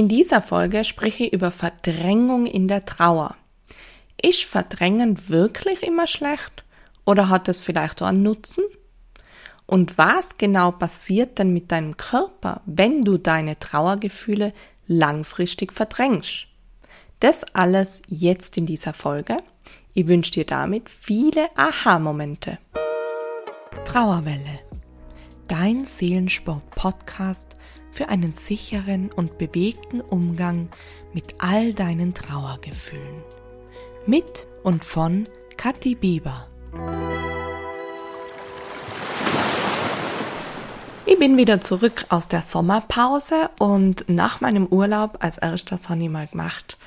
In dieser Folge spreche ich über Verdrängung in der Trauer. Ist Verdrängen wirklich immer schlecht? Oder hat es vielleicht auch einen Nutzen? Und was genau passiert denn mit deinem Körper, wenn du deine Trauergefühle langfristig verdrängst? Das alles jetzt in dieser Folge. Ich wünsche dir damit viele Aha-Momente. Trauerwelle. Dein Seelensport-Podcast für einen sicheren und bewegten Umgang mit all deinen Trauergefühlen. Mit und von Kathi Bieber. Ich bin wieder zurück aus der Sommerpause und nach meinem Urlaub als habe ich mal gemacht,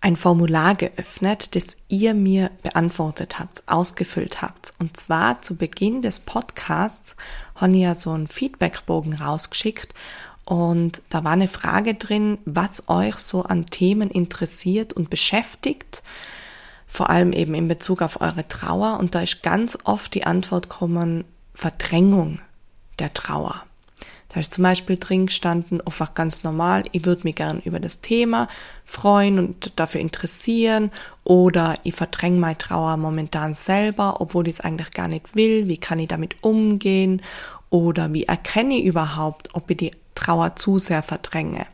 ein Formular geöffnet, das ihr mir beantwortet habt, ausgefüllt habt. Und zwar zu Beginn des Podcasts habe ich ja so einen Feedbackbogen rausgeschickt und da war eine Frage drin, was euch so an Themen interessiert und beschäftigt, vor allem eben in Bezug auf eure Trauer. Und da ist ganz oft die Antwort kommen, Verdrängung der Trauer. Da ist zum Beispiel drin gestanden, einfach ganz normal, ich würde mich gern über das Thema freuen und dafür interessieren. Oder ich verdränge meine Trauer momentan selber, obwohl ich es eigentlich gar nicht will, wie kann ich damit umgehen? Oder wie erkenne ich überhaupt, ob ich die Trauer zu sehr verdränge.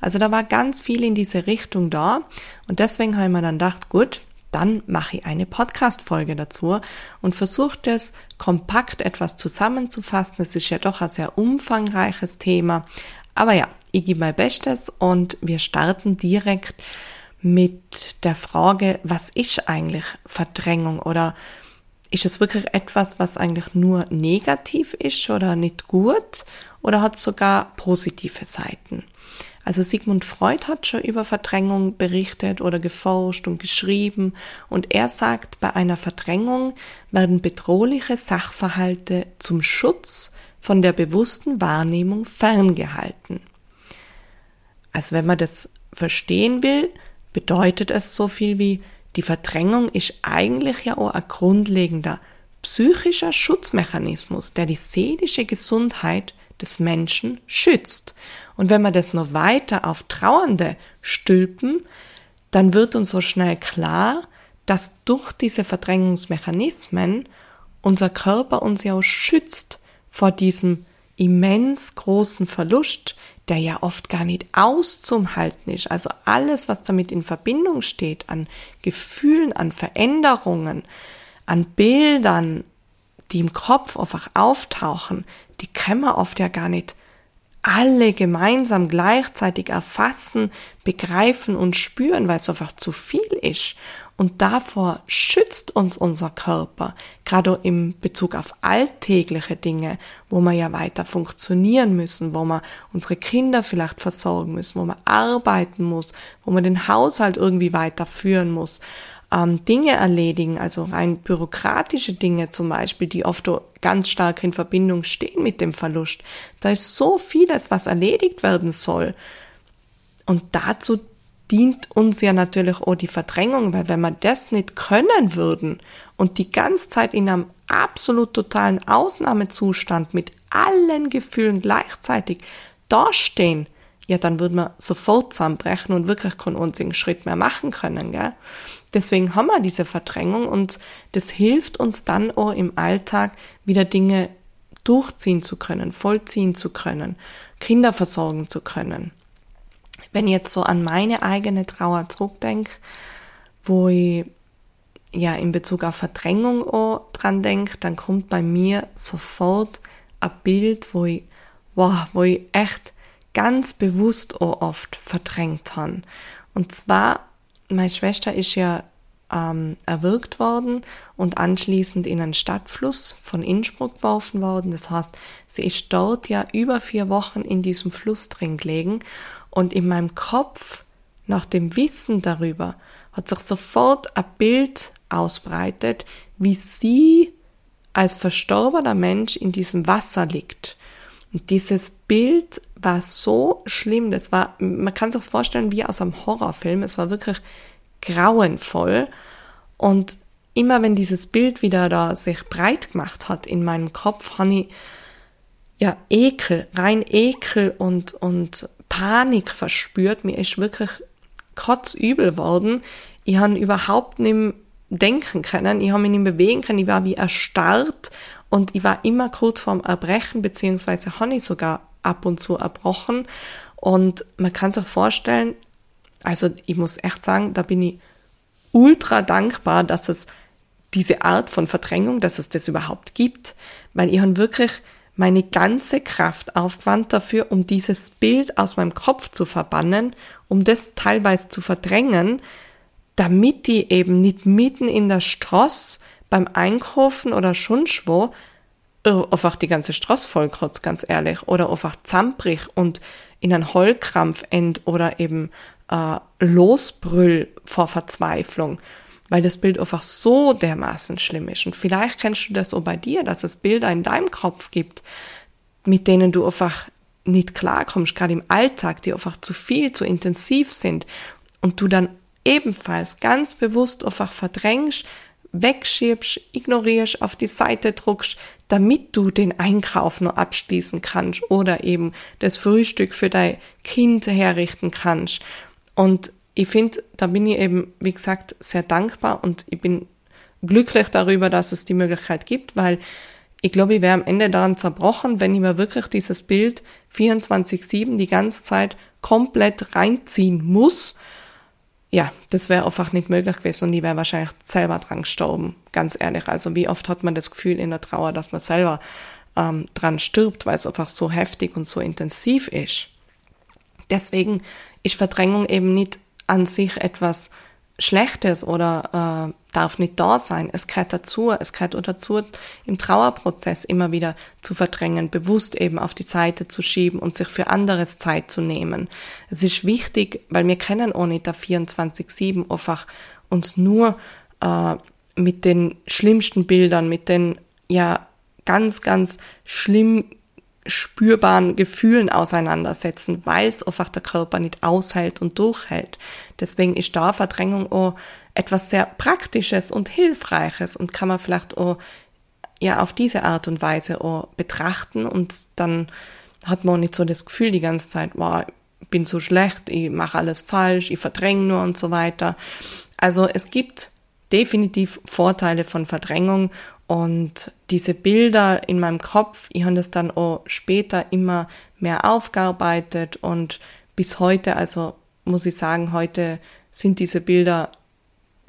Also da war ganz viel in diese Richtung da. Und deswegen habe ich mir dann gedacht, gut, dann mache ich eine Podcast-Folge dazu und versuche das kompakt etwas zusammenzufassen. Es ist ja doch ein sehr umfangreiches Thema. Aber ja, ich gebe mein Bestes und wir starten direkt mit der Frage, was ist eigentlich Verdrängung oder ist es wirklich etwas, was eigentlich nur negativ ist oder nicht gut oder hat es sogar positive Seiten? Also Sigmund Freud hat schon über Verdrängung berichtet oder geforscht und geschrieben und er sagt, bei einer Verdrängung werden bedrohliche Sachverhalte zum Schutz von der bewussten Wahrnehmung ferngehalten. Also wenn man das verstehen will, bedeutet es so viel wie die Verdrängung ist eigentlich ja auch ein grundlegender psychischer Schutzmechanismus, der die seelische Gesundheit des Menschen schützt. Und wenn wir das noch weiter auf Trauernde stülpen, dann wird uns so schnell klar, dass durch diese Verdrängungsmechanismen unser Körper uns ja auch schützt vor diesem immens großen Verlust, der ja oft gar nicht auszuhalten ist. Also alles, was damit in Verbindung steht, an Gefühlen, an Veränderungen, an Bildern, die im Kopf einfach auftauchen, die können wir oft ja gar nicht alle gemeinsam gleichzeitig erfassen, begreifen und spüren, weil es einfach zu viel ist. Und davor schützt uns unser Körper, gerade im Bezug auf alltägliche Dinge, wo wir ja weiter funktionieren müssen, wo wir unsere Kinder vielleicht versorgen müssen, wo man arbeiten muss, wo man den Haushalt irgendwie weiterführen muss, ähm, Dinge erledigen, also rein bürokratische Dinge zum Beispiel, die oft ganz stark in Verbindung stehen mit dem Verlust. Da ist so vieles, was erledigt werden soll. Und dazu dient uns ja natürlich auch die Verdrängung, weil wenn wir das nicht können würden und die ganze Zeit in einem absolut totalen Ausnahmezustand mit allen Gefühlen gleichzeitig dastehen, ja, dann würden wir sofort zusammenbrechen und wirklich keinen einzigen Schritt mehr machen können, gell? Deswegen haben wir diese Verdrängung und das hilft uns dann auch im Alltag wieder Dinge durchziehen zu können, vollziehen zu können, Kinder versorgen zu können wenn ich jetzt so an meine eigene Trauer zurückdenke, wo ich ja in Bezug auf Verdrängung auch dran denke, dann kommt bei mir sofort ein Bild, wo ich, wow, wo ich echt ganz bewusst auch oft verdrängt habe. Und zwar, meine Schwester ist ja ähm, erwürgt worden und anschließend in einen Stadtfluss von Innsbruck geworfen worden. Das heißt, sie ist dort ja über vier Wochen in diesem Fluss drin gelegen und in meinem Kopf, nach dem Wissen darüber, hat sich sofort ein Bild ausbreitet, wie sie als verstorbener Mensch in diesem Wasser liegt. Dieses Bild war so schlimm, das war, man kann sich vorstellen wie aus einem Horrorfilm, es war wirklich grauenvoll. Und immer wenn dieses Bild wieder da sich breit gemacht hat in meinem Kopf, habe ich ja Ekel, rein Ekel und, und Panik verspürt. Mir ist wirklich kotzübel worden. Ich habe überhaupt nicht denken können. Ich habe mich nicht bewegen können. Ich war wie erstarrt und ich war immer kurz vorm Erbrechen, beziehungsweise habe ich sogar ab und zu erbrochen. Und man kann sich vorstellen, also ich muss echt sagen, da bin ich ultra dankbar, dass es diese Art von Verdrängung, dass es das überhaupt gibt, weil ich habe wirklich meine ganze Kraft aufgewandt dafür, um dieses Bild aus meinem Kopf zu verbannen, um das teilweise zu verdrängen, damit die eben nicht mitten in der Stross beim Einkaufen oder schon schwo äh, einfach die ganze Stross vollkotzt, ganz ehrlich, oder einfach zamprig und in einen Heulkrampf end oder eben äh, losbrüll vor Verzweiflung, weil das Bild einfach so dermaßen schlimm ist. Und vielleicht kennst du das auch bei dir, dass es Bilder in deinem Kopf gibt, mit denen du einfach nicht klarkommst, gerade im Alltag, die einfach zu viel, zu intensiv sind. Und du dann ebenfalls ganz bewusst einfach verdrängst, wegschiebst, ignorierst, auf die Seite druckst, damit du den Einkauf nur abschließen kannst oder eben das Frühstück für dein Kind herrichten kannst. Und ich finde, da bin ich eben, wie gesagt, sehr dankbar und ich bin glücklich darüber, dass es die Möglichkeit gibt, weil ich glaube, ich wäre am Ende daran zerbrochen, wenn ich mir wirklich dieses Bild 24-7 die ganze Zeit komplett reinziehen muss ja, das wäre einfach nicht möglich gewesen und ich wäre wahrscheinlich selber dran gestorben, ganz ehrlich. Also wie oft hat man das Gefühl in der Trauer, dass man selber ähm, dran stirbt, weil es einfach so heftig und so intensiv ist. Deswegen ist Verdrängung eben nicht an sich etwas Schlechtes oder äh, darf nicht da sein. Es gehört dazu, es gehört dazu, im Trauerprozess immer wieder zu verdrängen, bewusst eben auf die Seite zu schieben und sich für anderes Zeit zu nehmen. Es ist wichtig, weil wir kennen auch nicht der 24-7 einfach uns nur äh, mit den schlimmsten Bildern, mit den ja ganz, ganz schlimm spürbaren Gefühlen auseinandersetzen, weil es einfach der Körper nicht aushält und durchhält. Deswegen ist da Verdrängung auch etwas sehr Praktisches und Hilfreiches und kann man vielleicht auch ja auf diese Art und Weise auch betrachten und dann hat man nicht so das Gefühl die ganze Zeit, wow, ich bin so schlecht, ich mache alles falsch, ich verdränge nur und so weiter. Also es gibt definitiv Vorteile von Verdrängung und diese Bilder in meinem Kopf, ich habe das dann auch später immer mehr aufgearbeitet und bis heute, also muss ich sagen, heute sind diese Bilder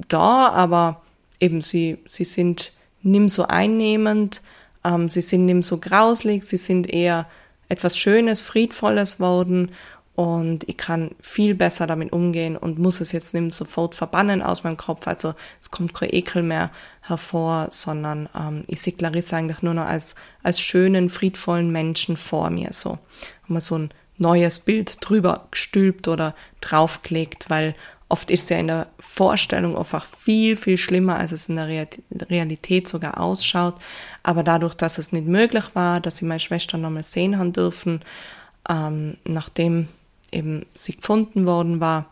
da, aber eben sie, sie sind nimm so einnehmend, ähm, sie sind nimm so grauslig, sie sind eher etwas Schönes, Friedvolles worden und ich kann viel besser damit umgehen und muss es jetzt nicht sofort verbannen aus meinem Kopf. Also es kommt kein Ekel mehr hervor, sondern ähm, ich sehe Clarissa eigentlich nur noch als, als schönen, friedvollen Menschen vor mir. So haben wir so ein neues Bild drüber gestülpt oder draufgelegt, weil oft ist es ja in der Vorstellung einfach viel, viel schlimmer, als es in der Realität sogar ausschaut. Aber dadurch, dass es nicht möglich war, dass sie meine Schwester nochmal sehen haben dürfen, ähm, nachdem eben sie gefunden worden war,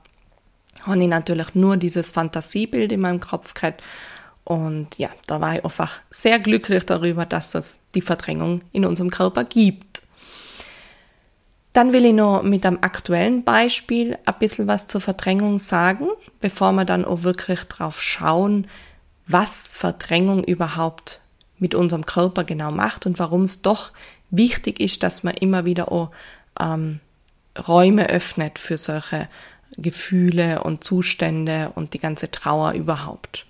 habe ich natürlich nur dieses Fantasiebild in meinem Kopf gehabt. Und ja, da war ich einfach sehr glücklich darüber, dass es die Verdrängung in unserem Körper gibt. Dann will ich noch mit einem aktuellen Beispiel ein bisschen was zur Verdrängung sagen, bevor wir dann auch wirklich drauf schauen, was Verdrängung überhaupt mit unserem Körper genau macht und warum es doch wichtig ist, dass man immer wieder auch ähm, Räume öffnet für solche Gefühle und Zustände und die ganze Trauer überhaupt.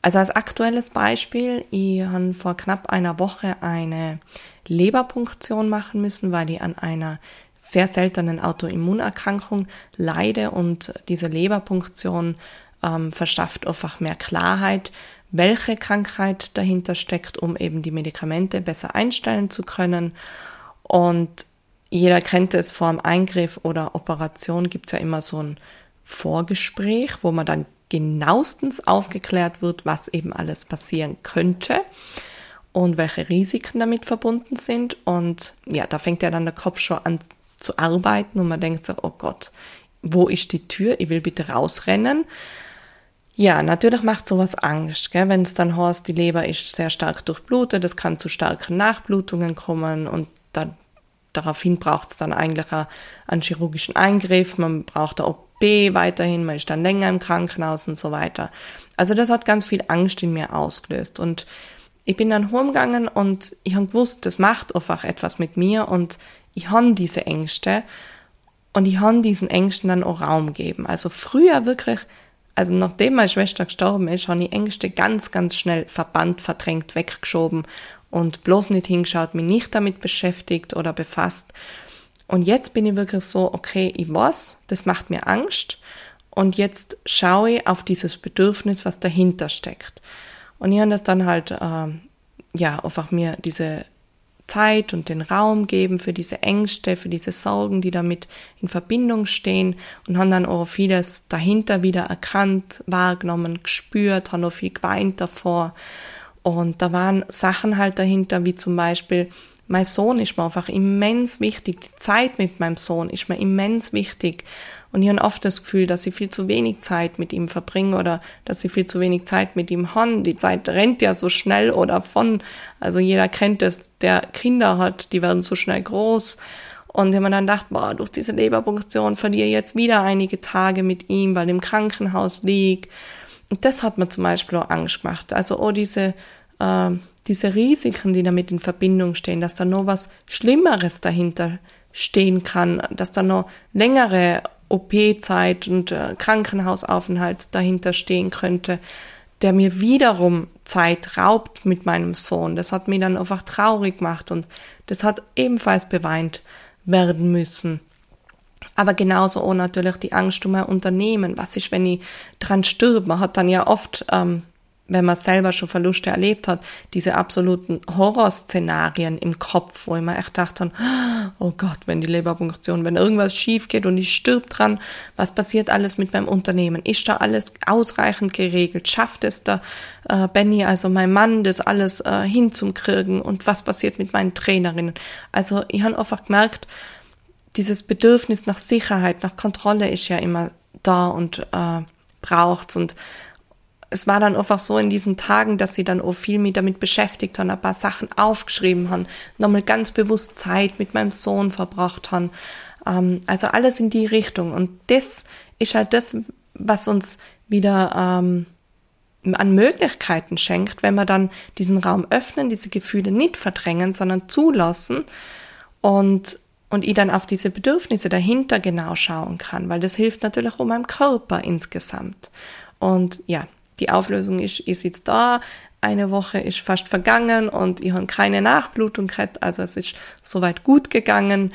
Also als aktuelles Beispiel, ich habe vor knapp einer Woche eine Leberpunktion machen müssen, weil ich an einer sehr seltenen Autoimmunerkrankung leide und diese Leberpunktion ähm, verschafft einfach mehr Klarheit, welche Krankheit dahinter steckt, um eben die Medikamente besser einstellen zu können. Und jeder kennt es vor dem Eingriff oder Operation gibt es ja immer so ein Vorgespräch, wo man dann genauestens aufgeklärt wird, was eben alles passieren könnte und welche Risiken damit verbunden sind. Und ja, da fängt ja dann der Kopf schon an zu arbeiten und man denkt sich, oh Gott, wo ist die Tür? Ich will bitte rausrennen. Ja, natürlich macht sowas Angst, gell? wenn es dann heißt, die Leber ist sehr stark durchblutet, es kann zu starken Nachblutungen kommen und dann daraufhin braucht es dann eigentlich einen chirurgischen Eingriff, man braucht eine OP weiterhin, man ist dann länger im Krankenhaus und so weiter. Also das hat ganz viel Angst in mir ausgelöst und ich bin dann heimgegangen und ich habe gewusst, das macht einfach etwas mit mir und ich habe diese Ängste und ich habe diesen Ängsten dann auch Raum gegeben. Also früher wirklich, also nachdem meine Schwester gestorben ist, habe ich Ängste ganz, ganz schnell verbannt, verdrängt, weggeschoben und bloß nicht hingeschaut, mich nicht damit beschäftigt oder befasst. Und jetzt bin ich wirklich so, okay, ich weiß, das macht mir Angst und jetzt schaue ich auf dieses Bedürfnis, was dahinter steckt. Und ich habe das dann halt, äh, ja, einfach mir diese Zeit und den Raum geben für diese Ängste, für diese Sorgen, die damit in Verbindung stehen und haben dann auch vieles dahinter wieder erkannt, wahrgenommen, gespürt, haben auch viel geweint davor. Und da waren Sachen halt dahinter, wie zum Beispiel, mein Sohn ist mir einfach immens wichtig. Die Zeit mit meinem Sohn ist mir immens wichtig. Und ich habe oft das Gefühl, dass ich viel zu wenig Zeit mit ihm verbringe oder dass ich viel zu wenig Zeit mit ihm habe. Die Zeit rennt ja so schnell oder von. Also jeder kennt es, der Kinder hat, die werden so schnell groß. Und wenn man dann dachte, boah, durch diese Leberpunktion verliere ich jetzt wieder einige Tage mit ihm, weil im Krankenhaus liegt. Und das hat mir zum Beispiel auch Angst gemacht. Also, oh, diese, äh, diese Risiken, die damit in Verbindung stehen, dass da noch was Schlimmeres dahinter stehen kann, dass da noch längere OP-Zeit und äh, Krankenhausaufenthalt dahinter stehen könnte, der mir wiederum Zeit raubt mit meinem Sohn. Das hat mich dann einfach traurig gemacht und das hat ebenfalls beweint werden müssen. Aber genauso auch natürlich die Angst um mein Unternehmen. Was ist, wenn ich dran stirb? Man hat dann ja oft ähm, wenn man selber schon Verluste erlebt hat, diese absoluten Horrorszenarien im Kopf, wo ich mir echt dachte, oh Gott, wenn die Leberpunktion, wenn irgendwas schief geht und ich stirb dran, was passiert alles mit meinem Unternehmen? Ist da alles ausreichend geregelt? Schafft es da äh, Benny, also mein Mann, das alles äh, hinzukriegen? Und was passiert mit meinen Trainerinnen? Also ich habe einfach gemerkt, dieses Bedürfnis nach Sicherheit, nach Kontrolle ist ja immer da und äh, braucht's und es war dann einfach so in diesen Tagen, dass sie dann auch viel mit damit beschäftigt haben, ein paar Sachen aufgeschrieben haben, nochmal ganz bewusst Zeit mit meinem Sohn verbracht haben. Ähm, also alles in die Richtung. Und das ist halt das, was uns wieder ähm, an Möglichkeiten schenkt, wenn wir dann diesen Raum öffnen, diese Gefühle nicht verdrängen, sondern zulassen und und ich dann auf diese Bedürfnisse dahinter genau schauen kann, weil das hilft natürlich auch meinem Körper insgesamt. Und ja, die Auflösung ist, ich sitze da, eine Woche ist fast vergangen und ich habe keine Nachblutung gehabt, also es ist soweit gut gegangen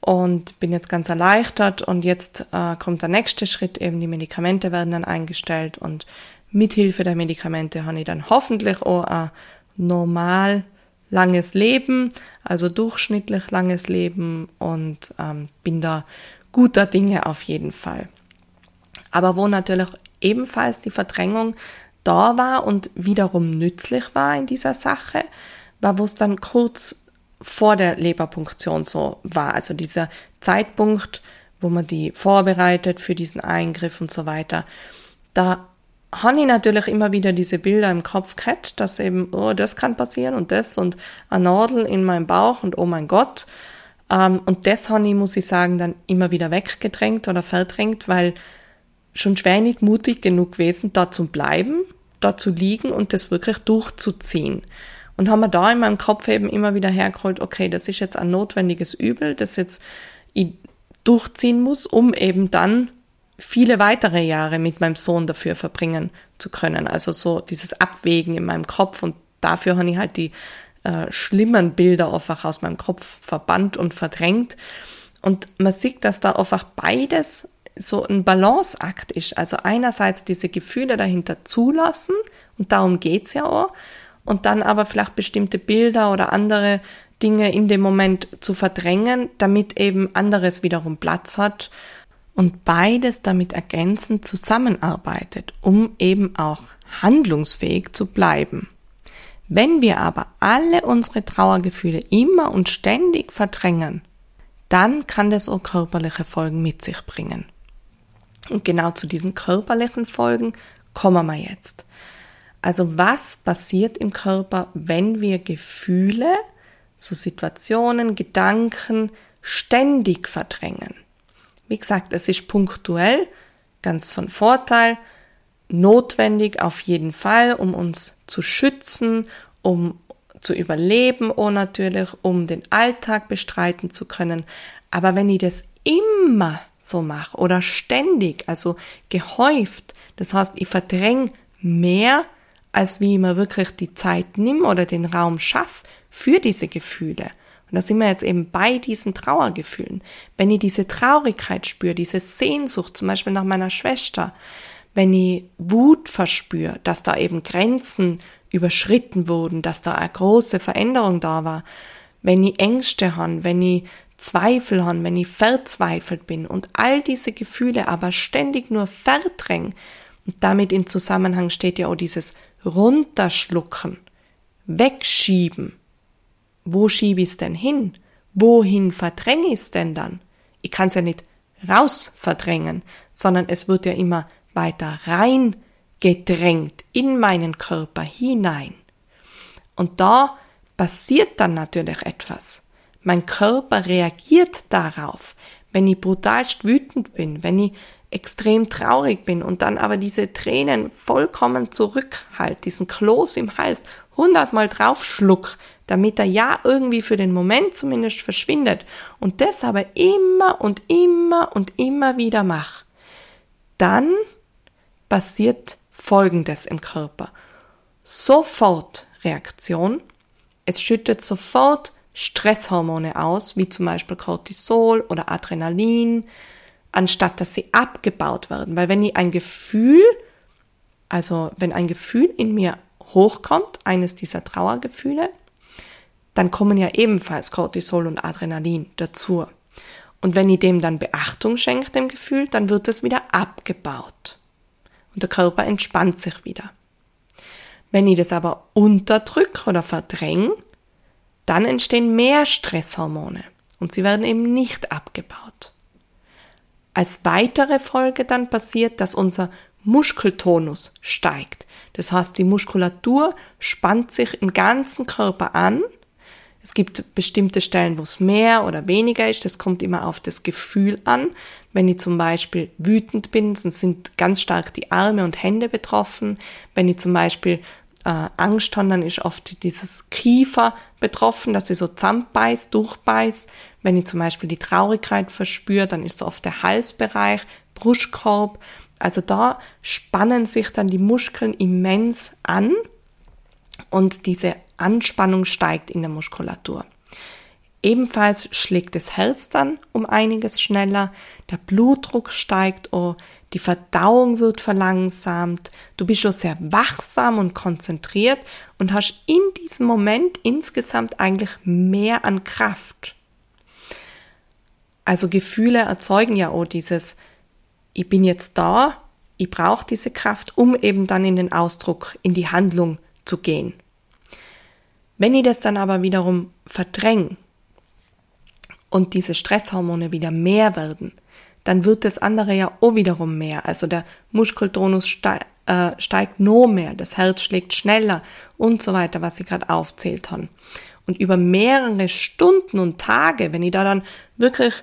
und bin jetzt ganz erleichtert. Und jetzt äh, kommt der nächste Schritt, eben die Medikamente werden dann eingestellt und mithilfe der Medikamente habe ich dann hoffentlich auch ein normal langes Leben, also durchschnittlich langes Leben und ähm, bin da guter Dinge auf jeden Fall. Aber wo natürlich ebenfalls die Verdrängung da war und wiederum nützlich war in dieser Sache, war, wo es dann kurz vor der Leberpunktion so war. Also dieser Zeitpunkt, wo man die vorbereitet für diesen Eingriff und so weiter. Da habe ich natürlich immer wieder diese Bilder im Kopf gehabt, dass eben, oh, das kann passieren und das und eine Nadel in meinem Bauch und oh mein Gott. Ähm, und das habe ich, muss ich sagen, dann immer wieder weggedrängt oder verdrängt, weil schon schwer nicht mutig genug gewesen, da zu bleiben, da zu liegen und das wirklich durchzuziehen. Und haben wir da in meinem Kopf eben immer wieder hergeholt, okay, das ist jetzt ein notwendiges Übel, das jetzt ich durchziehen muss, um eben dann viele weitere Jahre mit meinem Sohn dafür verbringen zu können. Also so dieses Abwägen in meinem Kopf und dafür habe ich halt die äh, schlimmen Bilder einfach aus meinem Kopf verbannt und verdrängt. Und man sieht, dass da einfach beides so ein Balanceakt ist. Also einerseits diese Gefühle dahinter zulassen, und darum geht's ja auch, und dann aber vielleicht bestimmte Bilder oder andere Dinge in dem Moment zu verdrängen, damit eben anderes wiederum Platz hat und beides damit ergänzend zusammenarbeitet, um eben auch handlungsfähig zu bleiben. Wenn wir aber alle unsere Trauergefühle immer und ständig verdrängen, dann kann das auch körperliche Folgen mit sich bringen. Und genau zu diesen körperlichen Folgen kommen wir jetzt. Also was passiert im Körper, wenn wir Gefühle so Situationen, Gedanken ständig verdrängen. Wie gesagt, es ist punktuell, ganz von Vorteil, notwendig auf jeden Fall, um uns zu schützen, um zu überleben, oh natürlich, um den Alltag bestreiten zu können. Aber wenn ich das immer so mache oder ständig, also gehäuft, das heißt, ich verdränge mehr, als wie ich mir wirklich die Zeit nimm oder den Raum schaff für diese Gefühle. Und da sind wir jetzt eben bei diesen Trauergefühlen. Wenn ich diese Traurigkeit spüre, diese Sehnsucht, zum Beispiel nach meiner Schwester, wenn ich Wut verspüre, dass da eben Grenzen überschritten wurden, dass da eine große Veränderung da war, wenn ich Ängste habe, wenn ich Zweifel habe, wenn ich verzweifelt bin und all diese Gefühle aber ständig nur verdrängen, und damit in Zusammenhang steht ja auch dieses Runterschlucken, Wegschieben. Wo schiebe ich es denn hin? Wohin verdränge ich es denn dann? Ich kann es ja nicht raus verdrängen, sondern es wird ja immer weiter rein gedrängt in meinen Körper hinein. Und da passiert dann natürlich etwas. Mein Körper reagiert darauf, wenn ich brutalst wütend bin, wenn ich extrem traurig bin und dann aber diese Tränen vollkommen zurückhalt, diesen Kloß im Hals hundertmal draufschluck, damit er ja irgendwie für den Moment zumindest verschwindet und das aber immer und immer und immer wieder mach, dann passiert Folgendes im Körper. Sofort Reaktion. Es schüttet sofort Stresshormone aus, wie zum Beispiel Cortisol oder Adrenalin, anstatt dass sie abgebaut werden. Weil wenn ich ein Gefühl, also wenn ein Gefühl in mir hochkommt, eines dieser Trauergefühle, dann kommen ja ebenfalls Cortisol und Adrenalin dazu. Und wenn ich dem dann Beachtung schenke, dem Gefühl, dann wird es wieder abgebaut. Und der Körper entspannt sich wieder. Wenn ich das aber unterdrücke oder verdränge, dann entstehen mehr Stresshormone und sie werden eben nicht abgebaut. Als weitere Folge dann passiert, dass unser Muskeltonus steigt. Das heißt, die Muskulatur spannt sich im ganzen Körper an. Es gibt bestimmte Stellen, wo es mehr oder weniger ist. Das kommt immer auf das Gefühl an. Wenn ich zum Beispiel wütend bin, sind ganz stark die Arme und Hände betroffen. Wenn ich zum Beispiel äh, Angst habe, dann ist oft dieses Kiefer betroffen, dass ich so zusammenbeiß, durchbeiß. Wenn ich zum Beispiel die Traurigkeit verspüre, dann ist es oft der Halsbereich, Brustkorb. Also da spannen sich dann die Muskeln immens an und diese Anspannung steigt in der Muskulatur. Ebenfalls schlägt das Herz dann um einiges schneller, der Blutdruck steigt, oh, die Verdauung wird verlangsamt, du bist schon sehr wachsam und konzentriert und hast in diesem Moment insgesamt eigentlich mehr an Kraft. Also Gefühle erzeugen ja auch dieses, ich bin jetzt da, ich brauche diese Kraft, um eben dann in den Ausdruck, in die Handlung zu gehen. Wenn ich das dann aber wiederum verdränge und diese Stresshormone wieder mehr werden, dann wird das andere ja auch wiederum mehr. Also der Muskeltonus ste äh, steigt noch mehr, das Herz schlägt schneller und so weiter, was ich gerade aufzählt habe. Und über mehrere Stunden und Tage, wenn ich da dann wirklich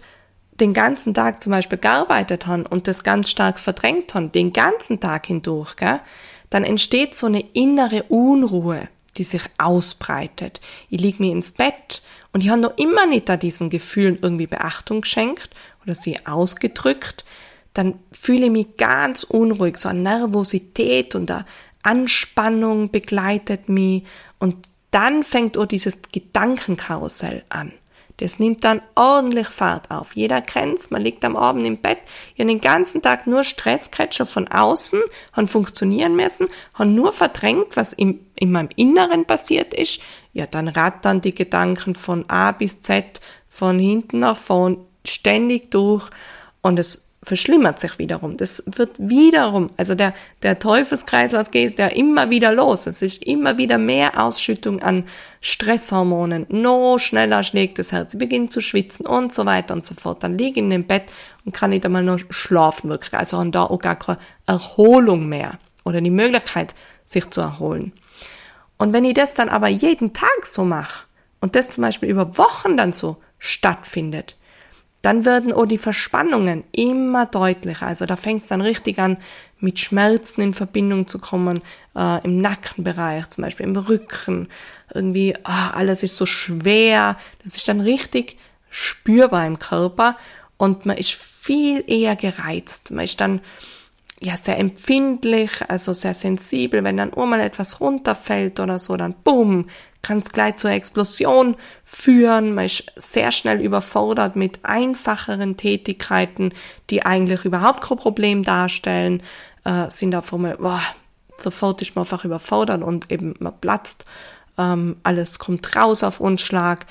den ganzen Tag zum Beispiel gearbeitet habe und das ganz stark verdrängt habe, den ganzen Tag hindurch, gell, dann entsteht so eine innere Unruhe, die sich ausbreitet. Ich lieg mir ins Bett und ich habe noch immer nicht da diesen Gefühlen irgendwie Beachtung geschenkt oder sie ausgedrückt, dann fühle ich mich ganz unruhig, so eine Nervosität und eine Anspannung begleitet mich und dann fängt auch dieses Gedankenkarussell an. Das nimmt dann ordentlich Fahrt auf. Jeder kennt's, man liegt am Abend im Bett, ja den ganzen Tag nur Stress schon von außen, han funktionieren müssen, han nur verdrängt, was im, in meinem Inneren passiert ist. Ja, dann rattern die Gedanken von A bis Z, von hinten nach vorn, ständig durch und es verschlimmert sich wiederum. Das wird wiederum, also der, der Teufelskreislauf geht ja immer wieder los. Es ist immer wieder mehr Ausschüttung an Stresshormonen. Noch schneller schlägt das Herz, ich beginne zu schwitzen und so weiter und so fort. Dann liege ich in dem Bett und kann nicht einmal noch schlafen wirklich. Also haben da auch gar keine Erholung mehr oder die Möglichkeit, sich zu erholen. Und wenn ich das dann aber jeden Tag so mache, und das zum Beispiel über Wochen dann so stattfindet, dann werden auch die Verspannungen immer deutlicher. Also da fängt es dann richtig an, mit Schmerzen in Verbindung zu kommen, äh, im Nackenbereich, zum Beispiel im Rücken. Irgendwie, oh, alles ist so schwer. Das ist dann richtig spürbar im Körper und man ist viel eher gereizt. Man ist dann ja sehr empfindlich, also sehr sensibel. Wenn dann mal etwas runterfällt oder so, dann bumm, kann es gleich zur Explosion führen. Man ist sehr schnell überfordert mit einfacheren Tätigkeiten, die eigentlich überhaupt kein Problem darstellen, äh, sind auf einmal, boah, sofort ist man einfach überfordert und eben man platzt, ähm, alles kommt raus auf Unschlag.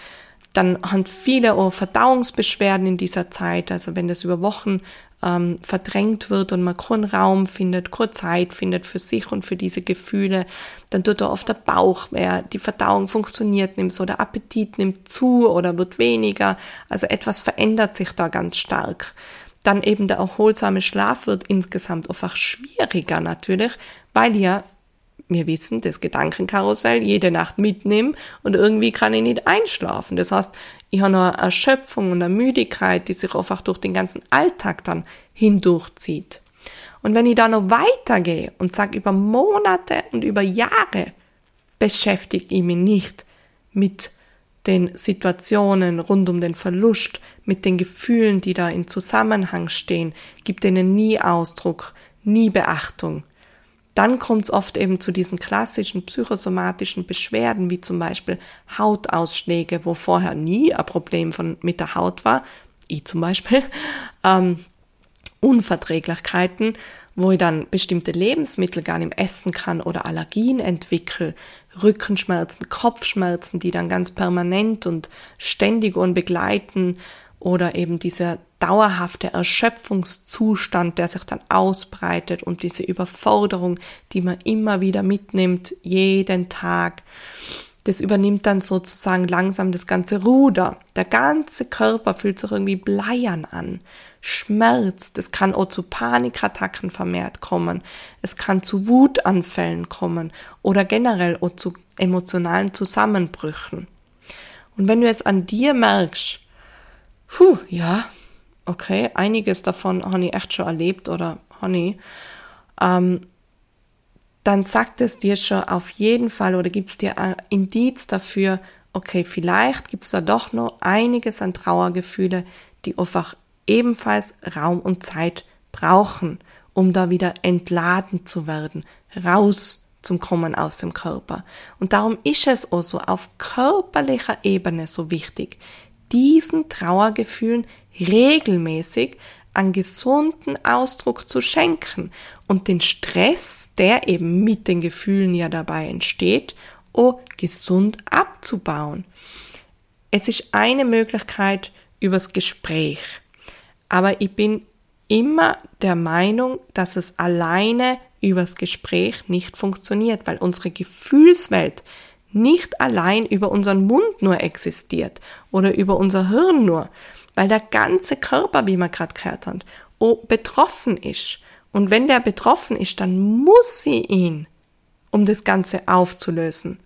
Dann haben viele auch Verdauungsbeschwerden in dieser Zeit, also wenn das über Wochen ähm, verdrängt wird und man keinen Raum findet, keine Zeit findet für sich und für diese Gefühle, dann tut da oft der Bauch weh, die Verdauung funktioniert nicht so, der Appetit nimmt zu oder wird weniger, also etwas verändert sich da ganz stark. Dann eben der erholsame Schlaf wird insgesamt einfach schwieriger natürlich, weil ja wir wissen, das Gedankenkarussell jede Nacht mitnehmen und irgendwie kann ich nicht einschlafen. Das heißt, ich habe eine Erschöpfung und eine Müdigkeit, die sich einfach durch den ganzen Alltag dann hindurchzieht. Und wenn ich da noch weitergehe und sage, über Monate und über Jahre beschäftige ich mich nicht mit den Situationen rund um den Verlust, mit den Gefühlen, die da in Zusammenhang stehen, gibt denen nie Ausdruck, nie Beachtung, dann kommt es oft eben zu diesen klassischen psychosomatischen Beschwerden, wie zum Beispiel Hautausschläge, wo vorher nie ein Problem von, mit der Haut war, ich zum Beispiel, ähm, Unverträglichkeiten, wo ich dann bestimmte Lebensmittel gar nicht essen kann oder Allergien entwickle, Rückenschmerzen, Kopfschmerzen, die dann ganz permanent und ständig und begleiten. Oder eben dieser dauerhafte Erschöpfungszustand, der sich dann ausbreitet und diese Überforderung, die man immer wieder mitnimmt, jeden Tag. Das übernimmt dann sozusagen langsam das ganze Ruder. Der ganze Körper fühlt sich irgendwie bleiern an. Schmerz, das kann auch zu Panikattacken vermehrt kommen. Es kann zu Wutanfällen kommen oder generell auch zu emotionalen Zusammenbrüchen. Und wenn du jetzt an dir merkst, puh, ja, okay, einiges davon habe ich echt schon erlebt oder Honey, ähm, dann sagt es dir schon auf jeden Fall oder gibt es dir ein Indiz dafür, okay, vielleicht gibt es da doch noch einiges an Trauergefühle, die einfach ebenfalls Raum und Zeit brauchen, um da wieder entladen zu werden, raus zum Kommen aus dem Körper. Und darum ist es auch so auf körperlicher Ebene so wichtig, diesen Trauergefühlen regelmäßig einen gesunden Ausdruck zu schenken und den Stress, der eben mit den Gefühlen ja dabei entsteht, auch gesund abzubauen. Es ist eine Möglichkeit übers Gespräch. Aber ich bin immer der Meinung, dass es alleine übers Gespräch nicht funktioniert, weil unsere Gefühlswelt nicht allein über unseren Mund nur existiert oder über unser Hirn nur, weil der ganze Körper, wie man gerade gehört hat, oh, betroffen ist. Und wenn der betroffen ist, dann muss sie ihn, um das Ganze aufzulösen,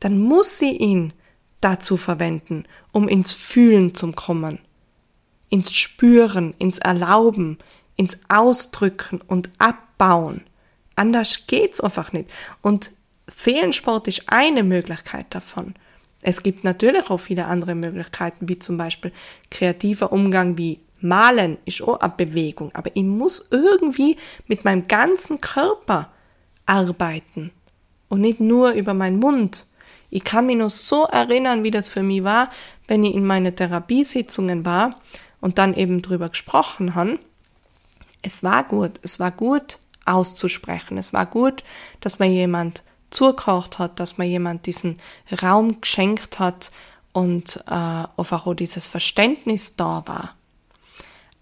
dann muss sie ihn dazu verwenden, um ins Fühlen zu kommen, ins Spüren, ins Erlauben, ins Ausdrücken und Abbauen. Anders geht's einfach nicht. Und Seelensport ist eine Möglichkeit davon. Es gibt natürlich auch viele andere Möglichkeiten, wie zum Beispiel kreativer Umgang wie Malen ist auch eine Bewegung, aber ich muss irgendwie mit meinem ganzen Körper arbeiten und nicht nur über meinen Mund. Ich kann mich nur so erinnern, wie das für mich war, wenn ich in meine Therapiesitzungen war und dann eben drüber gesprochen habe. Es war gut, es war gut auszusprechen, es war gut, dass mir jemand zugekocht hat, dass mir jemand diesen Raum geschenkt hat und äh, einfach auch dieses Verständnis da war.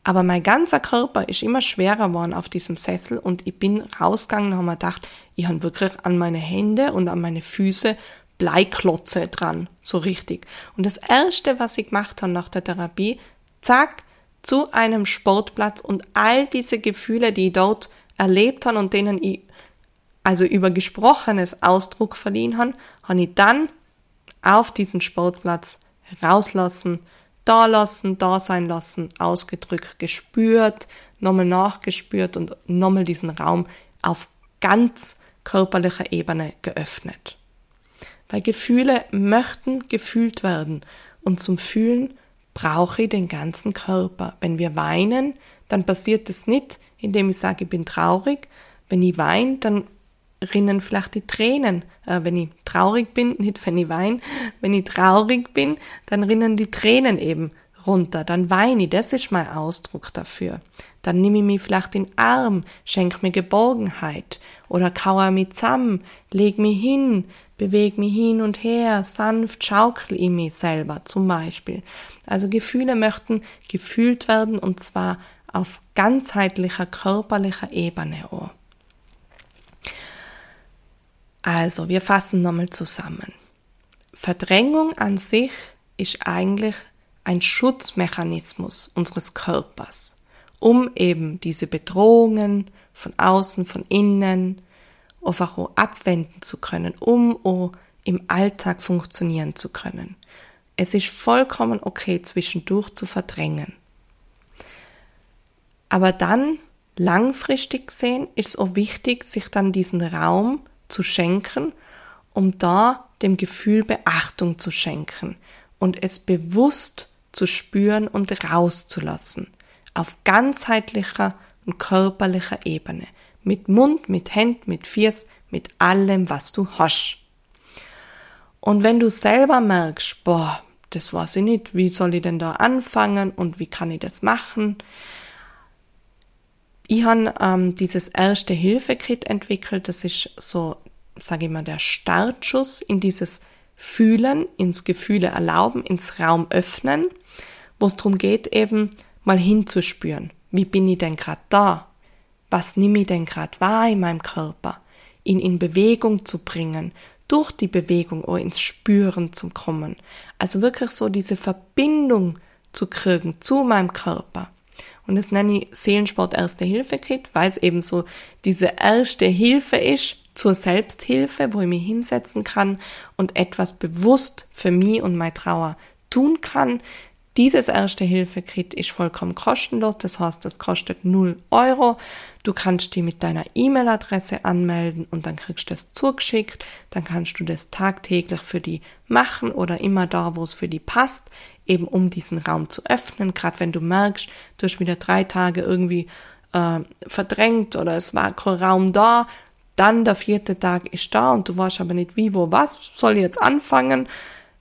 Aber mein ganzer Körper ist immer schwerer geworden auf diesem Sessel und ich bin rausgegangen und habe mir gedacht, ich habe wirklich an meine Hände und an meine Füße Bleiklotze dran, so richtig. Und das erste, was ich gemacht habe nach der Therapie, zack, zu einem Sportplatz und all diese Gefühle, die ich dort erlebt habe und denen ich also über gesprochenes Ausdruck verliehen habe, habe ich dann auf diesen Sportplatz rauslassen, da lassen, da sein lassen, ausgedrückt, gespürt, nochmal nachgespürt und nochmal diesen Raum auf ganz körperlicher Ebene geöffnet. Weil Gefühle möchten gefühlt werden und zum Fühlen brauche ich den ganzen Körper. Wenn wir weinen, dann passiert es nicht, indem ich sage, ich bin traurig. Wenn ich weine, dann rinnen vielleicht die Tränen. Äh, wenn ich traurig bin, nicht wenn ich weine, wenn ich traurig bin, dann rinnen die Tränen eben runter. Dann weine ich, das ist mein Ausdruck dafür. Dann nehme ich mich vielleicht in den Arm, schenke mir Geborgenheit oder kauere mich zusammen, leg mich hin, bewege mich hin und her, sanft schaukel ich mich selber zum Beispiel. Also Gefühle möchten gefühlt werden und zwar auf ganzheitlicher körperlicher Ebene auch. Also, wir fassen nochmal zusammen. Verdrängung an sich ist eigentlich ein Schutzmechanismus unseres Körpers, um eben diese Bedrohungen von außen, von innen einfach auch abwenden zu können, um auch im Alltag funktionieren zu können. Es ist vollkommen okay, zwischendurch zu verdrängen. Aber dann, langfristig gesehen, ist es auch wichtig, sich dann diesen Raum zu schenken, um da dem Gefühl Beachtung zu schenken und es bewusst zu spüren und rauszulassen. Auf ganzheitlicher und körperlicher Ebene. Mit Mund, mit Händ, mit Fies, mit allem, was du hast. Und wenn du selber merkst, boah, das weiß ich nicht, wie soll ich denn da anfangen und wie kann ich das machen? Ich habe ähm, dieses erste Hilfe-Kit entwickelt. Das ist so, sage ich mal, der Startschuss in dieses Fühlen, ins Gefühle erlauben, ins Raum öffnen, wo es darum geht, eben mal hinzuspüren. Wie bin ich denn gerade da? Was nehme ich denn gerade wahr in meinem Körper? Ihn in Bewegung zu bringen, durch die Bewegung auch ins Spüren zu kommen. Also wirklich so diese Verbindung zu kriegen zu meinem Körper. Und das nenne ich Seelensport Erste Hilfe Kit, weil es eben so diese erste Hilfe ist zur Selbsthilfe, wo ich mich hinsetzen kann und etwas bewusst für mich und meine Trauer tun kann. Dieses Erste Hilfe Kit ist vollkommen kostenlos, das heißt, das kostet 0 Euro. Du kannst die mit deiner E-Mail-Adresse anmelden und dann kriegst du das zugeschickt. Dann kannst du das tagtäglich für die machen oder immer da, wo es für die passt eben um diesen Raum zu öffnen, gerade wenn du merkst, du hast wieder drei Tage irgendwie äh, verdrängt oder es war kein Raum da, dann der vierte Tag ist da und du weißt aber nicht wie, wo, was, soll jetzt anfangen,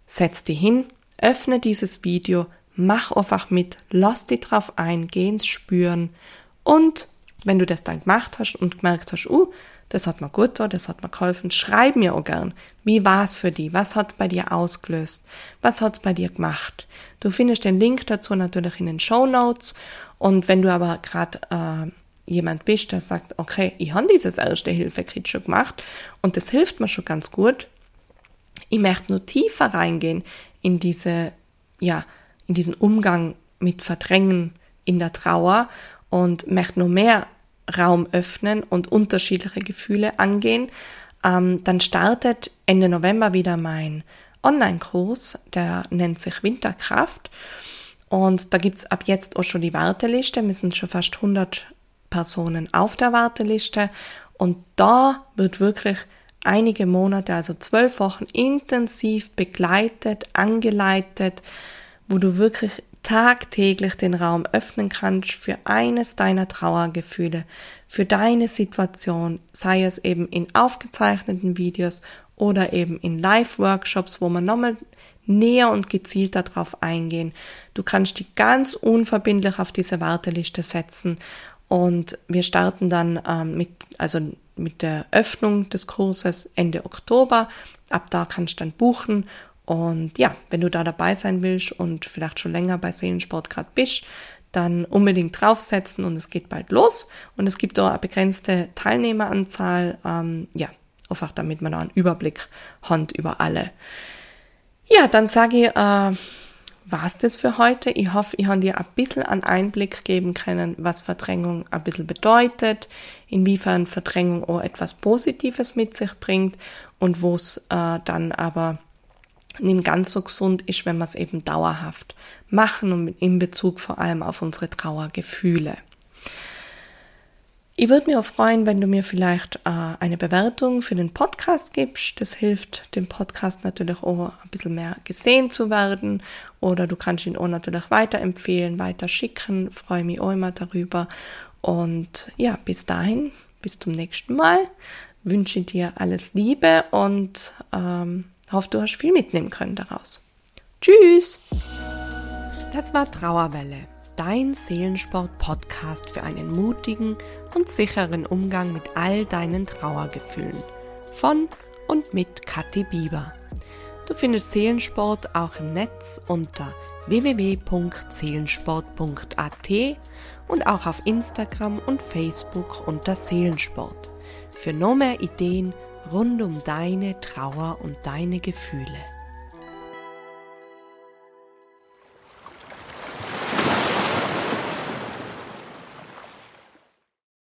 setz dich hin, öffne dieses Video, mach einfach mit, lass dich drauf ein, geh ins Spüren und wenn du das dann gemacht hast und gemerkt hast, uh, das hat mir gut getan, das hat mir geholfen. Schreib mir auch gern, wie war's für dich? Was hat's bei dir ausgelöst? Was hat's bei dir gemacht? Du findest den Link dazu natürlich in den Show Notes. Und wenn du aber gerade äh, jemand bist, der sagt, okay, ich habe dieses erste Hilfe-Kit schon gemacht und das hilft mir schon ganz gut, ich möchte nur tiefer reingehen in diese, ja, in diesen Umgang mit Verdrängen in der Trauer und möchte nur mehr Raum öffnen und unterschiedliche Gefühle angehen, ähm, dann startet Ende November wieder mein Online-Kurs, der nennt sich Winterkraft. Und da gibt's ab jetzt auch schon die Warteliste. Wir sind schon fast 100 Personen auf der Warteliste. Und da wird wirklich einige Monate, also zwölf Wochen intensiv begleitet, angeleitet, wo du wirklich tagtäglich den Raum öffnen kannst für eines deiner Trauergefühle, für deine Situation, sei es eben in aufgezeichneten Videos oder eben in Live-Workshops, wo man nochmal näher und gezielter darauf eingehen. Du kannst dich ganz unverbindlich auf diese Warteliste setzen und wir starten dann ähm, mit, also mit der Öffnung des Kurses Ende Oktober. Ab da kannst du dann buchen und ja, wenn du da dabei sein willst und vielleicht schon länger bei Seelensport gerade bist, dann unbedingt draufsetzen und es geht bald los. Und es gibt auch eine begrenzte Teilnehmeranzahl, ähm, ja, einfach damit man da einen Überblick hat über alle. Ja, dann sage ich, äh, war's das für heute. Ich hoffe, ich habe dir ein bisschen einen Einblick geben können, was Verdrängung ein bisschen bedeutet, inwiefern Verdrängung auch etwas Positives mit sich bringt und wo es äh, dann aber nicht ganz so gesund ist, wenn wir es eben dauerhaft machen und in Bezug vor allem auf unsere Trauergefühle. Ich würde mich auch freuen, wenn du mir vielleicht äh, eine Bewertung für den Podcast gibst. Das hilft dem Podcast natürlich auch ein bisschen mehr gesehen zu werden. Oder du kannst ihn auch natürlich weiterempfehlen, weiter schicken. Freue mich auch immer darüber. Und ja, bis dahin, bis zum nächsten Mal. Wünsche dir alles Liebe und ähm, hoffe, du hast viel mitnehmen können daraus. Tschüss! Das war Trauerwelle dein Seelensport-Podcast für einen mutigen und sicheren Umgang mit all deinen Trauergefühlen. Von und mit Kathi Bieber. Du findest Seelensport auch im Netz unter www.seelensport.at und auch auf Instagram und Facebook unter Seelensport. Für noch mehr Ideen rund um deine Trauer und deine Gefühle.